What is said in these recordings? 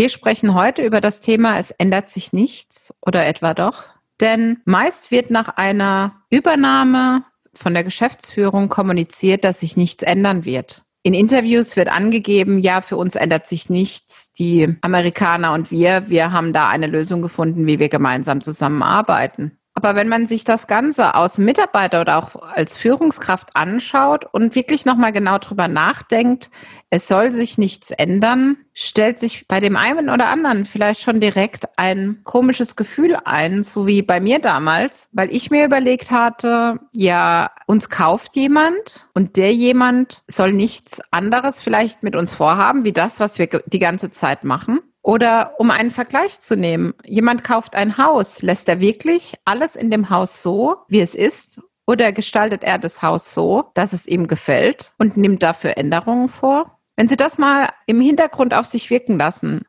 Wir sprechen heute über das Thema Es ändert sich nichts oder etwa doch. Denn meist wird nach einer Übernahme von der Geschäftsführung kommuniziert, dass sich nichts ändern wird. In Interviews wird angegeben, ja, für uns ändert sich nichts. Die Amerikaner und wir, wir haben da eine Lösung gefunden, wie wir gemeinsam zusammenarbeiten. Aber wenn man sich das Ganze aus Mitarbeiter oder auch als Führungskraft anschaut und wirklich nochmal genau drüber nachdenkt, es soll sich nichts ändern, stellt sich bei dem einen oder anderen vielleicht schon direkt ein komisches Gefühl ein, so wie bei mir damals, weil ich mir überlegt hatte, ja, uns kauft jemand und der jemand soll nichts anderes vielleicht mit uns vorhaben, wie das, was wir die ganze Zeit machen. Oder um einen Vergleich zu nehmen, jemand kauft ein Haus, lässt er wirklich alles in dem Haus so, wie es ist? Oder gestaltet er das Haus so, dass es ihm gefällt und nimmt dafür Änderungen vor? Wenn Sie das mal im Hintergrund auf sich wirken lassen,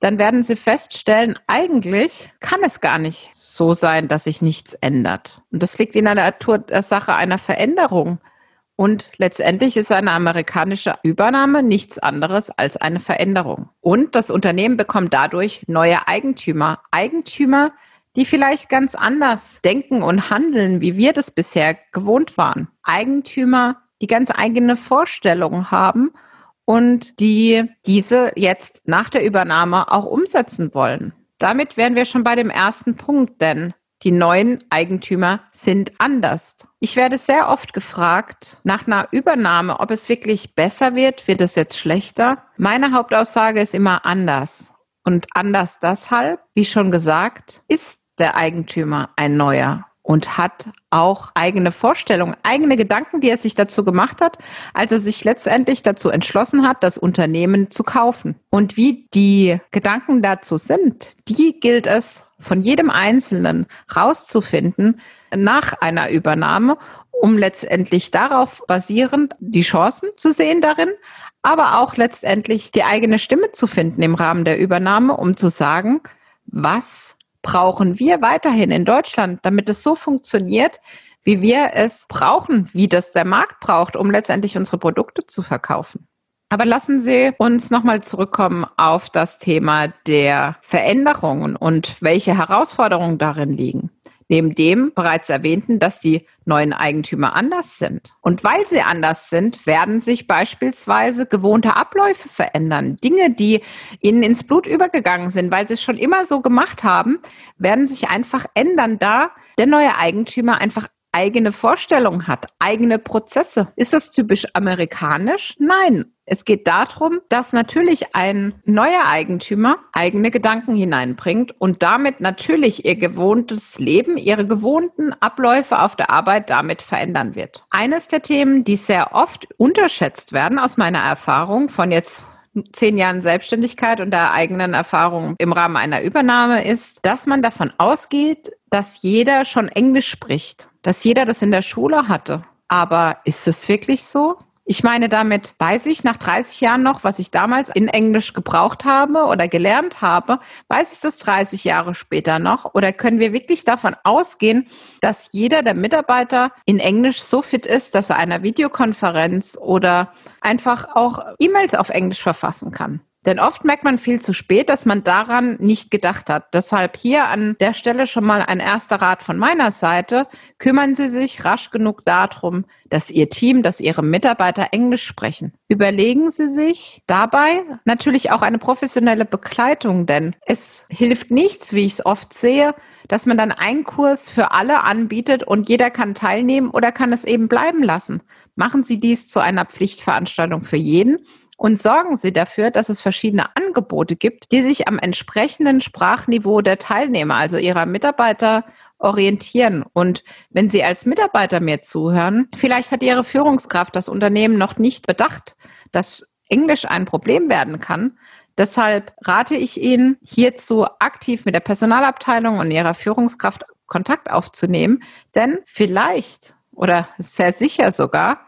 dann werden Sie feststellen, eigentlich kann es gar nicht so sein, dass sich nichts ändert. Und das liegt in der Natur der Sache einer Veränderung. Und letztendlich ist eine amerikanische Übernahme nichts anderes als eine Veränderung. Und das Unternehmen bekommt dadurch neue Eigentümer. Eigentümer, die vielleicht ganz anders denken und handeln, wie wir das bisher gewohnt waren. Eigentümer, die ganz eigene Vorstellungen haben und die diese jetzt nach der Übernahme auch umsetzen wollen. Damit wären wir schon bei dem ersten Punkt, denn die neuen Eigentümer sind anders. Ich werde sehr oft gefragt nach einer Übernahme, ob es wirklich besser wird, wird es jetzt schlechter. Meine Hauptaussage ist immer anders. Und anders deshalb, wie schon gesagt, ist der Eigentümer ein neuer und hat auch eigene Vorstellungen, eigene Gedanken, die er sich dazu gemacht hat, als er sich letztendlich dazu entschlossen hat, das Unternehmen zu kaufen. Und wie die Gedanken dazu sind, die gilt es von jedem Einzelnen rauszufinden nach einer Übernahme, um letztendlich darauf basierend die Chancen zu sehen darin, aber auch letztendlich die eigene Stimme zu finden im Rahmen der Übernahme, um zu sagen, was brauchen wir weiterhin in Deutschland, damit es so funktioniert, wie wir es brauchen, wie das der Markt braucht, um letztendlich unsere Produkte zu verkaufen. Aber lassen Sie uns nochmal zurückkommen auf das Thema der Veränderungen und welche Herausforderungen darin liegen. Neben dem bereits erwähnten, dass die neuen Eigentümer anders sind. Und weil sie anders sind, werden sich beispielsweise gewohnte Abläufe verändern. Dinge, die ihnen ins Blut übergegangen sind, weil sie es schon immer so gemacht haben, werden sich einfach ändern, da der neue Eigentümer einfach eigene Vorstellungen hat, eigene Prozesse. Ist das typisch amerikanisch? Nein. Es geht darum, dass natürlich ein neuer Eigentümer eigene Gedanken hineinbringt und damit natürlich ihr gewohntes Leben, ihre gewohnten Abläufe auf der Arbeit damit verändern wird. Eines der Themen, die sehr oft unterschätzt werden aus meiner Erfahrung von jetzt zehn Jahren Selbstständigkeit und der eigenen Erfahrung im Rahmen einer Übernahme ist, dass man davon ausgeht, dass jeder schon Englisch spricht, dass jeder das in der Schule hatte. Aber ist es wirklich so? Ich meine, damit weiß ich nach 30 Jahren noch, was ich damals in Englisch gebraucht habe oder gelernt habe, weiß ich das 30 Jahre später noch? Oder können wir wirklich davon ausgehen, dass jeder der Mitarbeiter in Englisch so fit ist, dass er einer Videokonferenz oder einfach auch E-Mails auf Englisch verfassen kann? Denn oft merkt man viel zu spät, dass man daran nicht gedacht hat. Deshalb hier an der Stelle schon mal ein erster Rat von meiner Seite. Kümmern Sie sich rasch genug darum, dass Ihr Team, dass Ihre Mitarbeiter Englisch sprechen. Überlegen Sie sich dabei natürlich auch eine professionelle Begleitung, denn es hilft nichts, wie ich es oft sehe, dass man dann einen Kurs für alle anbietet und jeder kann teilnehmen oder kann es eben bleiben lassen. Machen Sie dies zu einer Pflichtveranstaltung für jeden und sorgen Sie dafür, dass es verschiedene Angebote gibt, die sich am entsprechenden Sprachniveau der Teilnehmer, also ihrer Mitarbeiter, orientieren. Und wenn Sie als Mitarbeiter mir zuhören, vielleicht hat Ihre Führungskraft das Unternehmen noch nicht bedacht, dass Englisch ein Problem werden kann, Deshalb rate ich Ihnen, hierzu aktiv mit der Personalabteilung und Ihrer Führungskraft Kontakt aufzunehmen, denn vielleicht oder sehr sicher sogar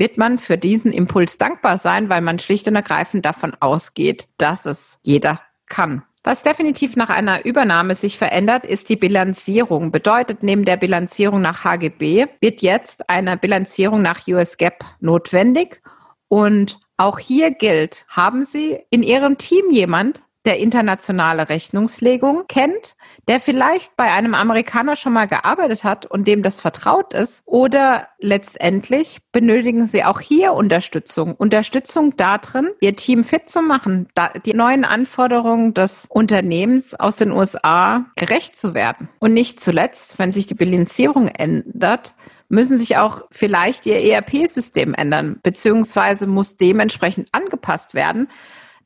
wird man für diesen Impuls dankbar sein, weil man schlicht und ergreifend davon ausgeht, dass es jeder kann. Was definitiv nach einer Übernahme sich verändert, ist die Bilanzierung. Bedeutet, neben der Bilanzierung nach HGB wird jetzt eine Bilanzierung nach US GAAP notwendig. Und auch hier gilt, haben Sie in Ihrem Team jemand, der internationale Rechnungslegung kennt, der vielleicht bei einem Amerikaner schon mal gearbeitet hat und dem das vertraut ist. Oder letztendlich benötigen Sie auch hier Unterstützung. Unterstützung darin, Ihr Team fit zu machen, die neuen Anforderungen des Unternehmens aus den USA gerecht zu werden. Und nicht zuletzt, wenn sich die Bilanzierung ändert, müssen sich auch vielleicht Ihr ERP-System ändern, beziehungsweise muss dementsprechend angepasst werden,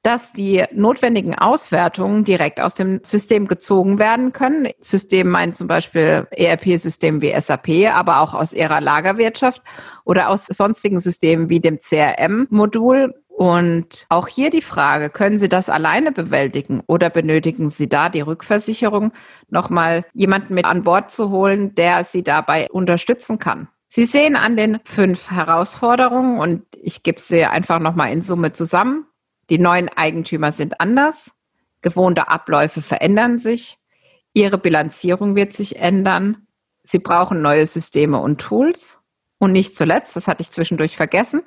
dass die notwendigen Auswertungen direkt aus dem System gezogen werden können. System meint zum Beispiel ERP-System wie SAP, aber auch aus ihrer Lagerwirtschaft oder aus sonstigen Systemen wie dem CRM-Modul. Und auch hier die Frage, können Sie das alleine bewältigen oder benötigen Sie da die Rückversicherung, nochmal jemanden mit an Bord zu holen, der Sie dabei unterstützen kann? Sie sehen an den fünf Herausforderungen und ich gebe sie einfach nochmal in Summe zusammen. Die neuen Eigentümer sind anders, gewohnte Abläufe verändern sich, ihre Bilanzierung wird sich ändern, sie brauchen neue Systeme und Tools und nicht zuletzt, das hatte ich zwischendurch vergessen,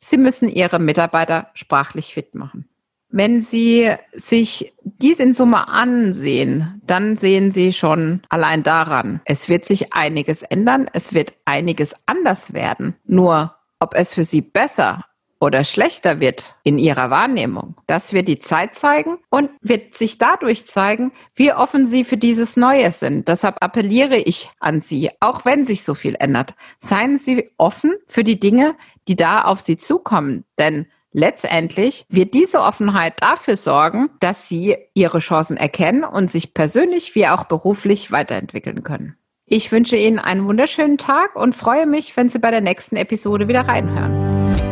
sie müssen ihre Mitarbeiter sprachlich fit machen. Wenn Sie sich dies in Summe ansehen, dann sehen Sie schon allein daran, es wird sich einiges ändern, es wird einiges anders werden. Nur ob es für Sie besser oder schlechter wird in ihrer Wahrnehmung. Das wird die Zeit zeigen und wird sich dadurch zeigen, wie offen sie für dieses Neue sind. Deshalb appelliere ich an Sie, auch wenn sich so viel ändert, seien Sie offen für die Dinge, die da auf Sie zukommen. Denn Letztendlich wird diese Offenheit dafür sorgen, dass Sie Ihre Chancen erkennen und sich persönlich wie auch beruflich weiterentwickeln können. Ich wünsche Ihnen einen wunderschönen Tag und freue mich, wenn Sie bei der nächsten Episode wieder reinhören.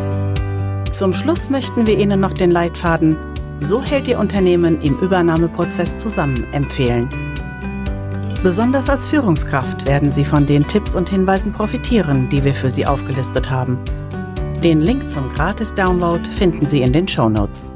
Zum Schluss möchten wir Ihnen noch den Leitfaden So hält Ihr Unternehmen im Übernahmeprozess zusammen empfehlen. Besonders als Führungskraft werden Sie von den Tipps und Hinweisen profitieren, die wir für Sie aufgelistet haben. Den Link zum Gratis-Download finden Sie in den Show Notes.